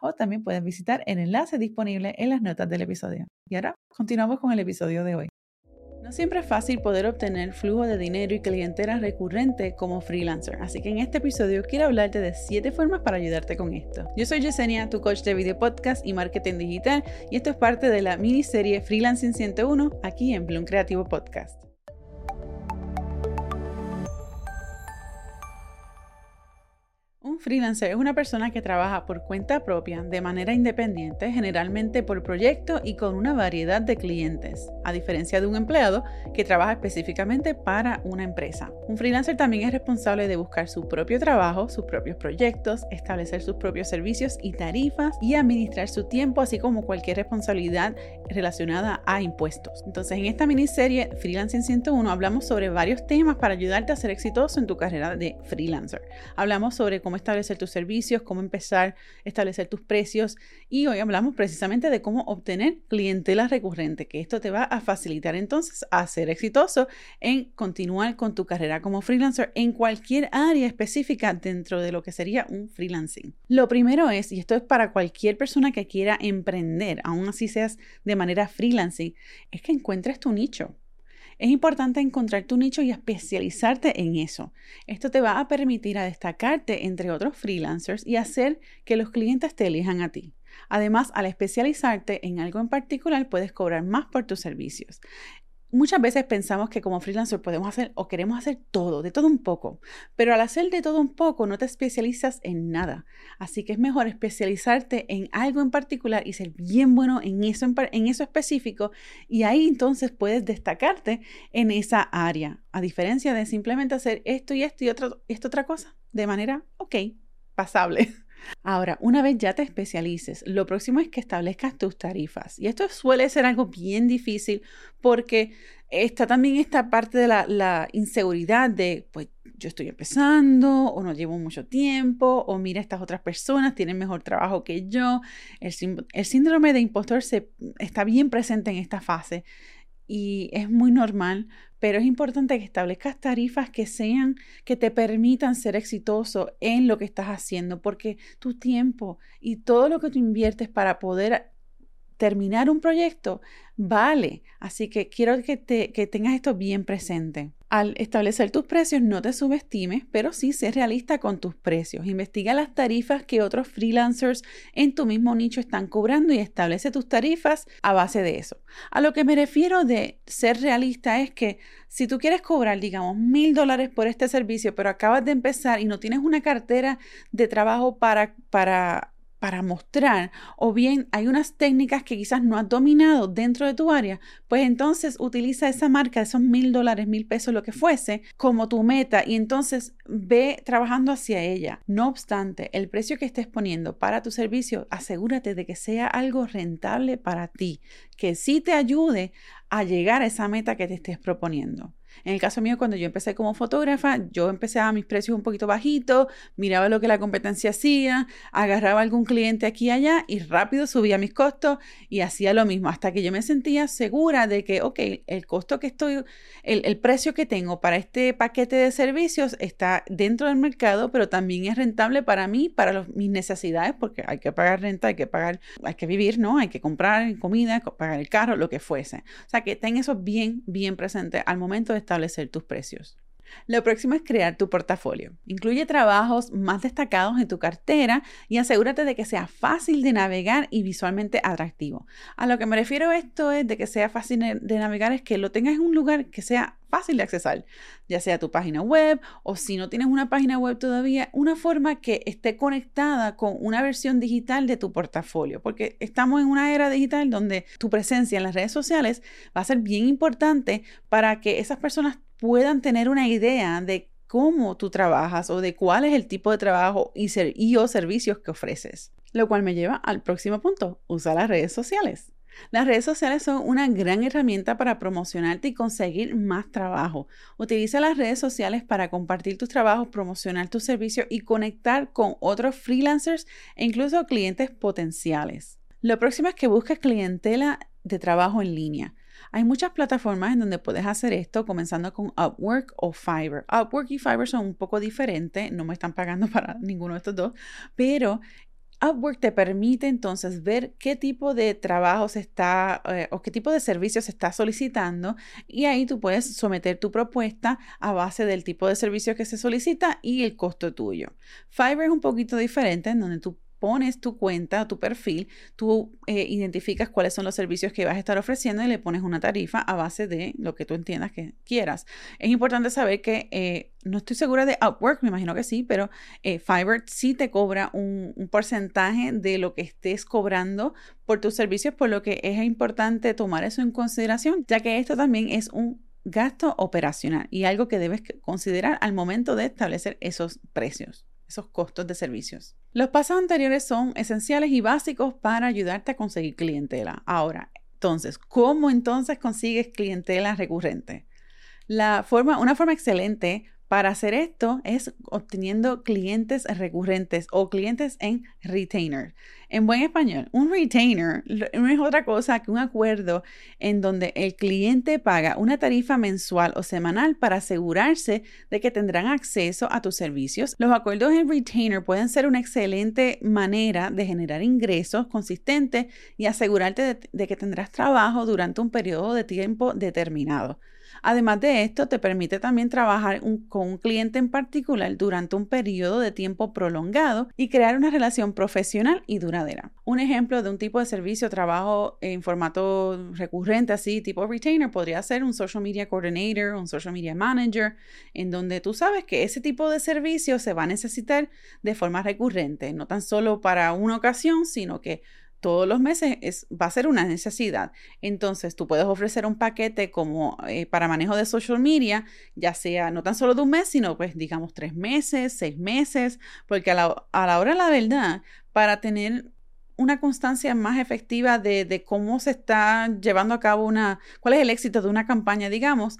o también puedes visitar el enlace disponible en las notas del episodio. Y ahora continuamos con el episodio de hoy. No siempre es fácil poder obtener flujo de dinero y clientela recurrente como freelancer, así que en este episodio quiero hablarte de 7 formas para ayudarte con esto. Yo soy Yesenia, tu coach de video podcast y marketing digital, y esto es parte de la miniserie Freelancing 101 aquí en Bloom Creativo Podcast. Freelancer es una persona que trabaja por cuenta propia, de manera independiente, generalmente por proyecto y con una variedad de clientes, a diferencia de un empleado que trabaja específicamente para una empresa. Un freelancer también es responsable de buscar su propio trabajo, sus propios proyectos, establecer sus propios servicios y tarifas y administrar su tiempo, así como cualquier responsabilidad relacionada a impuestos. Entonces, en esta miniserie Freelancing 101 hablamos sobre varios temas para ayudarte a ser exitoso en tu carrera de freelancer. Hablamos sobre cómo establecer tus servicios, cómo empezar a establecer tus precios y hoy hablamos precisamente de cómo obtener clientela recurrente, que esto te va a facilitar entonces a ser exitoso en continuar con tu carrera como freelancer en cualquier área específica dentro de lo que sería un freelancing. Lo primero es, y esto es para cualquier persona que quiera emprender, aún así seas de manera freelancing, es que encuentres tu nicho. Es importante encontrar tu nicho y especializarte en eso. Esto te va a permitir a destacarte entre otros freelancers y hacer que los clientes te elijan a ti. Además, al especializarte en algo en particular, puedes cobrar más por tus servicios. Muchas veces pensamos que como freelancer podemos hacer o queremos hacer todo, de todo un poco, pero al hacer de todo un poco no te especializas en nada. Así que es mejor especializarte en algo en particular y ser bien bueno en eso, en, eso específico y ahí entonces puedes destacarte en esa área, a diferencia de simplemente hacer esto y esto y otra, esto otra cosa de manera, ok, pasable. Ahora, una vez ya te especialices, lo próximo es que establezcas tus tarifas. Y esto suele ser algo bien difícil porque está también esta parte de la, inseguridad de, pues yo estoy empezando o no llevo mucho tiempo o mira, estas otras personas tienen mejor trabajo que yo. El, el síndrome de impostor se, está bien presente en esta fase y es muy normal, pero es importante que establezcas tarifas que sean, que te permitan ser exitoso en lo que estás haciendo, porque tu tiempo y todo lo que tú inviertes para poder terminar un proyecto vale. Así que quiero que, te, que tengas esto bien presente. Al establecer tus precios, no te subestimes, pero sí sé realista con tus precios. Investiga las tarifas que otros freelancers en tu mismo nicho están cobrando y establece tus tarifas a base de eso. A lo que me refiero de ser realista es que si tú quieres cobrar, digamos, mil dólares por este servicio, pero acabas de empezar y no tienes una cartera de trabajo para, para para mostrar o bien hay unas técnicas que quizás no has dominado dentro de tu área, pues entonces utiliza esa marca, esos mil dólares, mil pesos, lo que fuese, como tu meta y entonces ve trabajando hacia ella. No obstante, el precio que estés poniendo para tu servicio, asegúrate de que sea algo rentable para ti, que sí te ayude a llegar a esa meta que te estés proponiendo. En el caso mío, cuando yo empecé como fotógrafa, yo empecé a mis precios un poquito bajitos, miraba lo que la competencia hacía, agarraba algún cliente aquí y allá y rápido subía mis costos y hacía lo mismo hasta que yo me sentía segura de que, ok, el costo que estoy, el, precio que tengo para este paquete de servicios está dentro del mercado, pero también es rentable para mí, para mis necesidades, porque hay que pagar renta, hay que pagar, hay que vivir, ¿no? Hay que comprar comida, pagar el carro, lo que fuese. O sea, que ten eso bien, bien presente al momento de establecer tus precios. Lo próximo es crear tu portafolio. Incluye trabajos más destacados en tu cartera y asegúrate de que sea fácil de navegar y visualmente atractivo. A lo que me refiero esto es de que sea fácil de navegar es que lo tengas en un lugar que sea fácil de accesar, ya sea tu página web o si no tienes una página web todavía, una forma que esté conectada con una versión digital de tu portafolio, porque estamos en una era digital donde tu presencia en las redes sociales va a ser bien importante para que esas personas puedan tener una idea de cómo tú trabajas o de cuál es el tipo de trabajo y, o servicios que ofreces. Lo cual me lleva al próximo punto, usa las redes sociales. Las redes sociales son una gran herramienta para promocionarte y conseguir más trabajo. Utiliza las redes sociales para compartir tus trabajos, promocionar tus servicios y conectar con otros freelancers e incluso clientes potenciales. Lo próximo es que busques clientela de trabajo en línea. Hay muchas plataformas en donde puedes hacer esto, comenzando con Upwork o Fiverr. Upwork y Fiverr son un poco diferentes, no me están pagando para ninguno de estos dos, pero Upwork te permite entonces ver qué tipo de trabajo se está eh, o qué tipo de servicios se está solicitando y ahí tú puedes someter tu propuesta a base del tipo de servicio que se solicita y el costo tuyo. Fiverr es un poquito diferente en donde tú pones tu cuenta, tu perfil, tú eh, identificas cuáles son los servicios que vas a estar ofreciendo y le pones una tarifa a base de lo que tú entiendas que quieras. Es importante saber que eh, no estoy segura de Upwork, me imagino que sí, pero eh, Fiverr sí te cobra un, un, porcentaje de lo que estés cobrando por tus servicios, por lo que es importante tomar eso en consideración, ya que esto también es un gasto operacional y algo que debes considerar al momento de establecer esos precios esos costos de servicios. Los pasos anteriores son esenciales y básicos para ayudarte a conseguir clientela. Ahora, entonces, ¿cómo entonces consigues clientela recurrente? La forma, una forma excelente para hacer esto es obteniendo clientes recurrentes o clientes en retainer. En buen español, un retainer no es otra cosa que un acuerdo en donde el cliente paga una tarifa mensual o semanal para asegurarse de que tendrán acceso a tus servicios. Los acuerdos en retainer pueden ser una excelente manera de generar ingresos consistentes y asegurarte de, que tendrás trabajo durante un periodo de tiempo determinado. Además de esto, te permite también trabajar con un cliente en particular durante un periodo de tiempo prolongado y crear una relación profesional y duradera. Un ejemplo de un tipo de servicio, trabajo en formato recurrente, así tipo retainer, podría ser un social media coordinator, un social media manager, en donde tú sabes que ese tipo de servicio se va a necesitar de forma recurrente, no tan solo para una ocasión, sino que todos los meses es, va a ser una necesidad. Entonces, tú puedes ofrecer un paquete como eh, para manejo de social media, ya sea no tan solo de un mes, sino pues digamos tres meses, seis meses, porque a la, a la hora de la verdad, para tener una constancia más efectiva de, de cómo se está llevando a cabo una, cuál es el éxito de una campaña, digamos,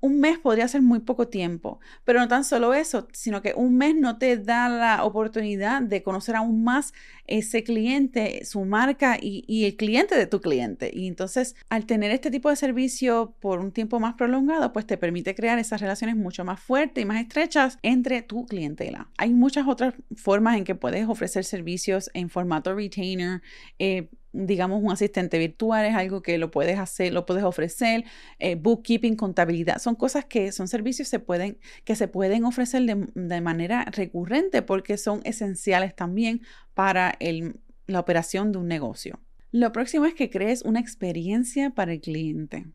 un mes podría ser muy poco tiempo, pero no tan solo eso, sino que un mes no te da la oportunidad de conocer aún más ese cliente, su marca y, el cliente de tu cliente. Y entonces, al tener este tipo de servicio por un tiempo más prolongado, pues te permite crear esas relaciones mucho más fuertes y más estrechas entre tu clientela. Hay muchas otras formas en que puedes ofrecer servicios en formato retainer. Eh, digamos, un asistente virtual es algo que lo puedes hacer, lo puedes ofrecer, eh, bookkeeping, contabilidad, son cosas que son servicios se pueden, que se pueden ofrecer de, de manera recurrente porque son esenciales también para el, la operación de un negocio. Lo próximo es que crees una experiencia para el cliente.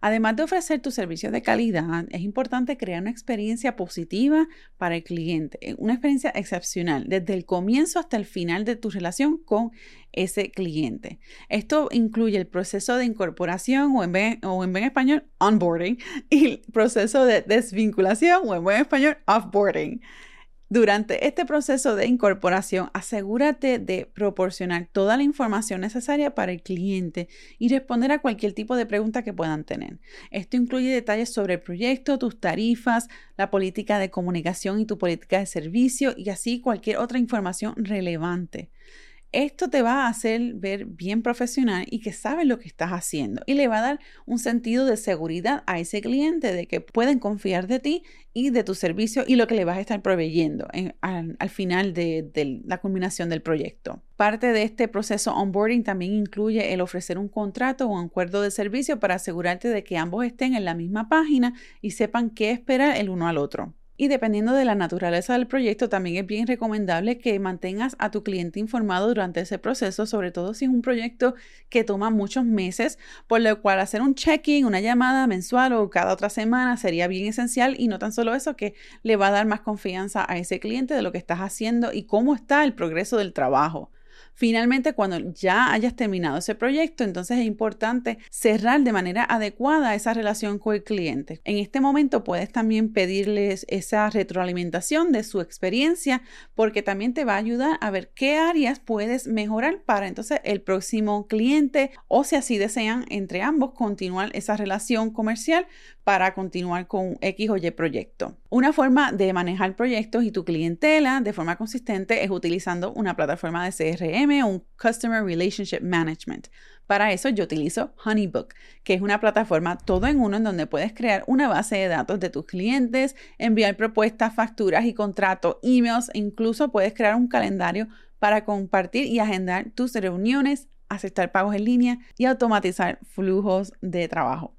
Además de ofrecer tus servicios de calidad, es importante crear una experiencia positiva para el cliente, eh, una experiencia excepcional desde el comienzo hasta el final de tu relación con ese cliente. Esto incluye el proceso de incorporación o en, en español, onboarding, y el proceso de desvinculación o en buen español, offboarding. Durante este proceso de incorporación, asegúrate de proporcionar toda la información necesaria para el cliente y responder a cualquier tipo de pregunta que puedan tener. Esto incluye detalles sobre el proyecto, tus tarifas, la política de comunicación y tu política de servicio y así cualquier otra información relevante. Esto te va a hacer ver bien profesional y que sabes lo que estás haciendo y le va a dar un sentido de seguridad a ese cliente de que pueden confiar de ti y de tu servicio y lo que le vas a estar proveyendo al, final de, de la culminación del proyecto. Parte de este proceso onboarding también incluye el ofrecer un contrato o un acuerdo de servicio para asegurarte de que ambos estén en la misma página y sepan qué esperar el uno al otro. Y dependiendo de la naturaleza del proyecto, también es bien recomendable que mantengas a tu cliente informado durante ese proceso, sobre todo si es un proyecto que toma muchos meses, por lo cual hacer un check-in, una llamada mensual o cada otra semana sería bien esencial y no tan solo eso, que le va a dar más confianza a ese cliente de lo que estás haciendo y cómo está el progreso del trabajo. Finalmente, cuando ya hayas terminado ese proyecto, entonces es importante cerrar de manera adecuada esa relación con el cliente. En este momento puedes también pedirles esa retroalimentación de su experiencia porque también te va a ayudar a ver qué áreas puedes mejorar para entonces el próximo cliente o si así desean entre ambos continuar esa relación comercial para continuar con X o Y proyecto. Una forma de manejar proyectos y tu clientela de forma consistente es utilizando una plataforma de CRM un Customer Relationship Management. Para eso yo utilizo Honeybook, que es una plataforma todo en uno en donde puedes crear una base de datos de tus clientes, enviar propuestas, facturas y contratos, emails e incluso puedes crear un calendario para compartir y agendar tus reuniones, aceptar pagos en línea y automatizar flujos de trabajo.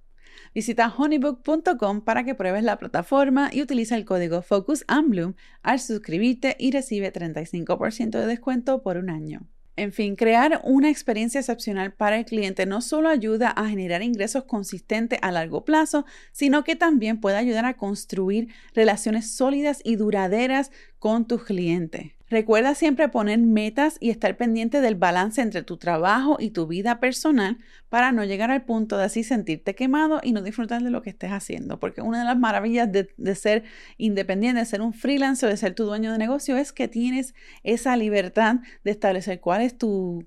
Visita honeybook.com para que pruebes la plataforma y utiliza el código Focus Bloom al suscribirte y recibe 35% de descuento por un año. En fin, crear una experiencia excepcional para el cliente no solo ayuda a generar ingresos consistentes a largo plazo, sino que también puede ayudar a construir relaciones sólidas y duraderas con tus clientes. Recuerda siempre poner metas y estar pendiente del balance entre tu trabajo y tu vida personal para no llegar al punto de así sentirte quemado y no disfrutar de lo que estés haciendo. Porque una de las maravillas de, ser independiente, de ser un freelancer, de ser tu dueño de negocio, es que tienes esa libertad de establecer cuál es tu,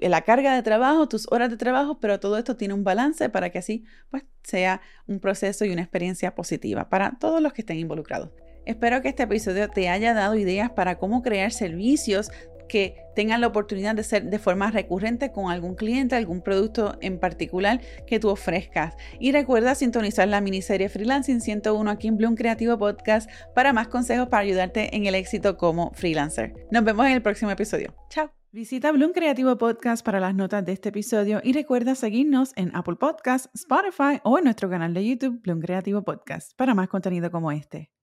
la carga de trabajo, tus horas de trabajo, pero todo esto tiene un balance para que así pues, sea un proceso y una experiencia positiva para todos los que estén involucrados. Espero que este episodio te haya dado ideas para cómo crear servicios que tengan la oportunidad de ser de forma recurrente con algún cliente, algún producto en particular que tú ofrezcas. Y recuerda sintonizar la miniserie Freelancing 101 aquí en Bloom Creativo Podcast para más consejos para ayudarte en el éxito como freelancer. Nos vemos en el próximo episodio. Chao. Visita Bloom Creativo Podcast para las notas de este episodio y recuerda seguirnos en Apple Podcasts, Spotify o en nuestro canal de YouTube Bloom Creativo Podcast para más contenido como este.